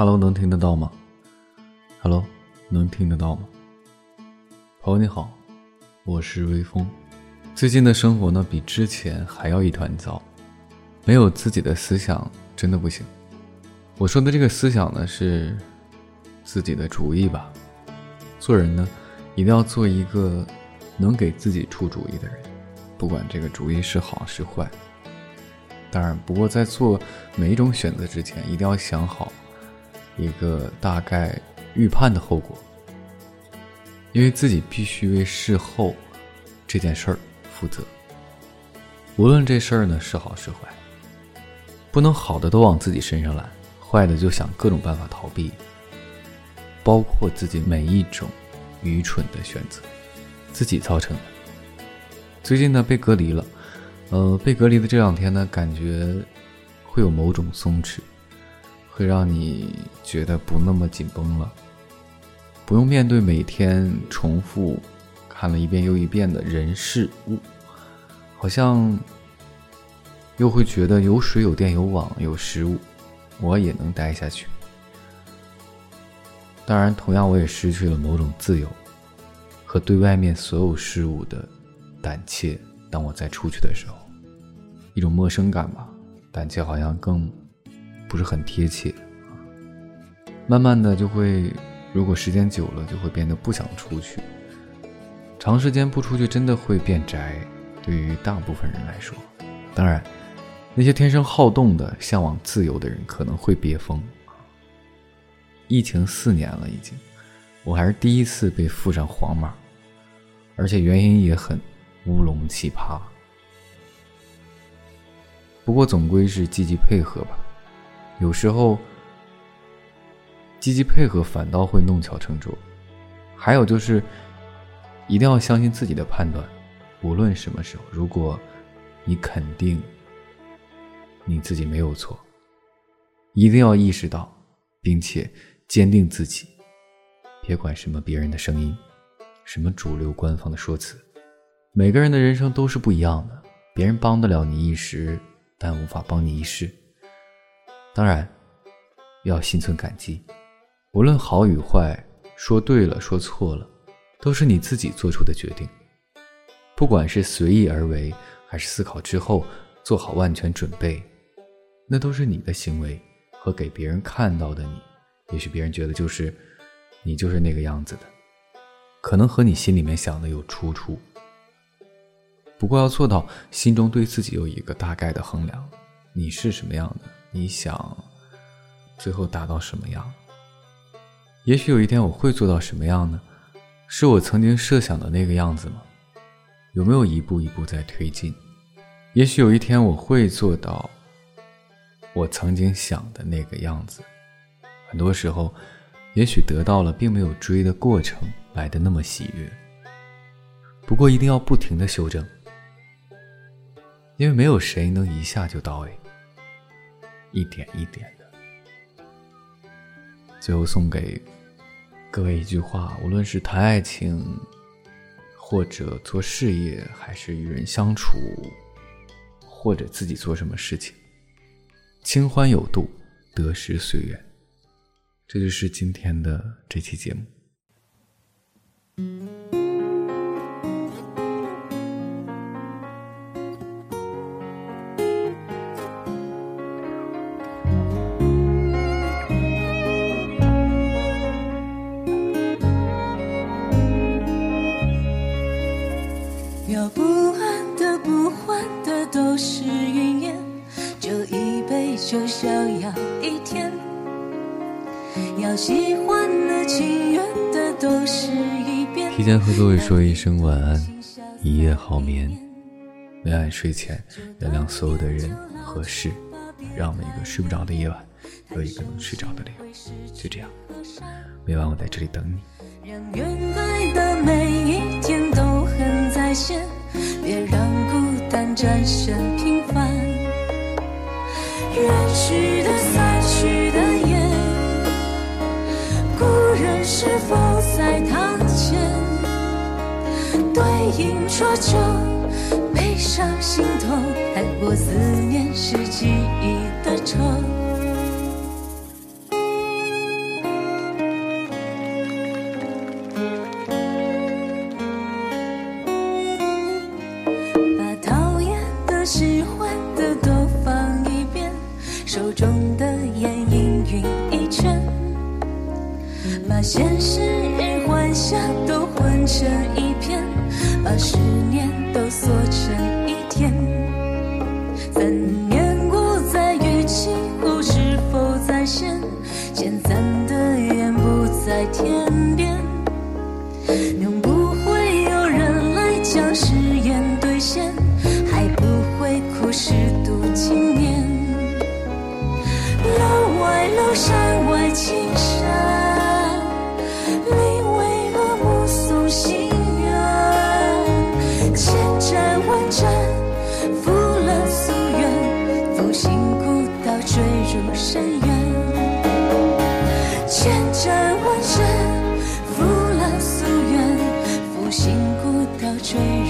Hello，能听得到吗？Hello，能听得到吗？朋友你好，我是微风。最近的生活呢，比之前还要一团糟，没有自己的思想真的不行。我说的这个思想呢，是自己的主意吧。做人呢，一定要做一个能给自己出主意的人，不管这个主意是好是坏。当然，不过在做每一种选择之前，一定要想好一个大概预判的后果，因为自己必须为事后这件事儿负责。无论这事儿呢是好是坏，不能好的都往自己身上揽，坏的就想各种办法逃避，包括自己每一种愚蠢的选择，自己造成的。最近呢，被隔离了。呃，被隔离的这两天呢，感觉会有某种松弛，会让你觉得不那么紧绷了，不用面对每天重复看了一遍又一遍的人事物，好像又会觉得有水有电有网有食物，我也能待下去。当然，同样我也失去了某种自由和对外面所有事物的胆怯。当我再出去的时候。一种陌生感吧，胆怯好像更不是很贴切。慢慢的就会，如果时间久了，就会变得不想出去。长时间不出去，真的会变宅。对于大部分人来说，当然，那些天生好动的、向往自由的人可能会憋疯。疫情四年了，已经，我还是第一次被附上黄码，而且原因也很乌龙奇葩。不过总归是积极配合吧，有时候积极配合反倒会弄巧成拙。还有就是，一定要相信自己的判断，无论什么时候，如果你肯定你自己没有错，一定要意识到，并且坚定自己，别管什么别人的声音，什么主流官方的说辞，每个人的人生都是不一样的，别人帮得了你一时。但无法帮你一世。当然，要心存感激。无论好与坏，说对了，说错了，都是你自己做出的决定。不管是随意而为，还是思考之后做好万全准备，那都是你的行为和给别人看到的你。也许别人觉得就是你就是那个样子的，可能和你心里面想的有出处。不过要做到心中对自己有一个大概的衡量，你是什么样的？你想最后达到什么样？也许有一天我会做到什么样呢？是我曾经设想的那个样子吗？有没有一步一步在推进？也许有一天我会做到我曾经想的那个样子。很多时候，也许得到了，并没有追的过程来的那么喜悦。不过一定要不停的修正。因为没有谁能一下就到位，一点一点的。最后送给各位一句话：无论是谈爱情，或者做事业，还是与人相处，或者自己做什么事情，清欢有度，得失随缘。这就是今天的这期节目。就逍遥一天。要喜欢的、情愿的，都是一遍。提前和各位说一声晚安，一夜好眠。每晚睡前，原谅所有的人和事，让每个睡不着的夜晚有一个能睡着的理由。就这样，每晚我在这里等你。让原来的每一天都很在线，别让孤单战胜平凡。远去的，散去的烟，故人是否在堂前？对影浊酒，悲伤心头太过思念是记忆的愁。把现实与幻想都混成一片，把思念。change.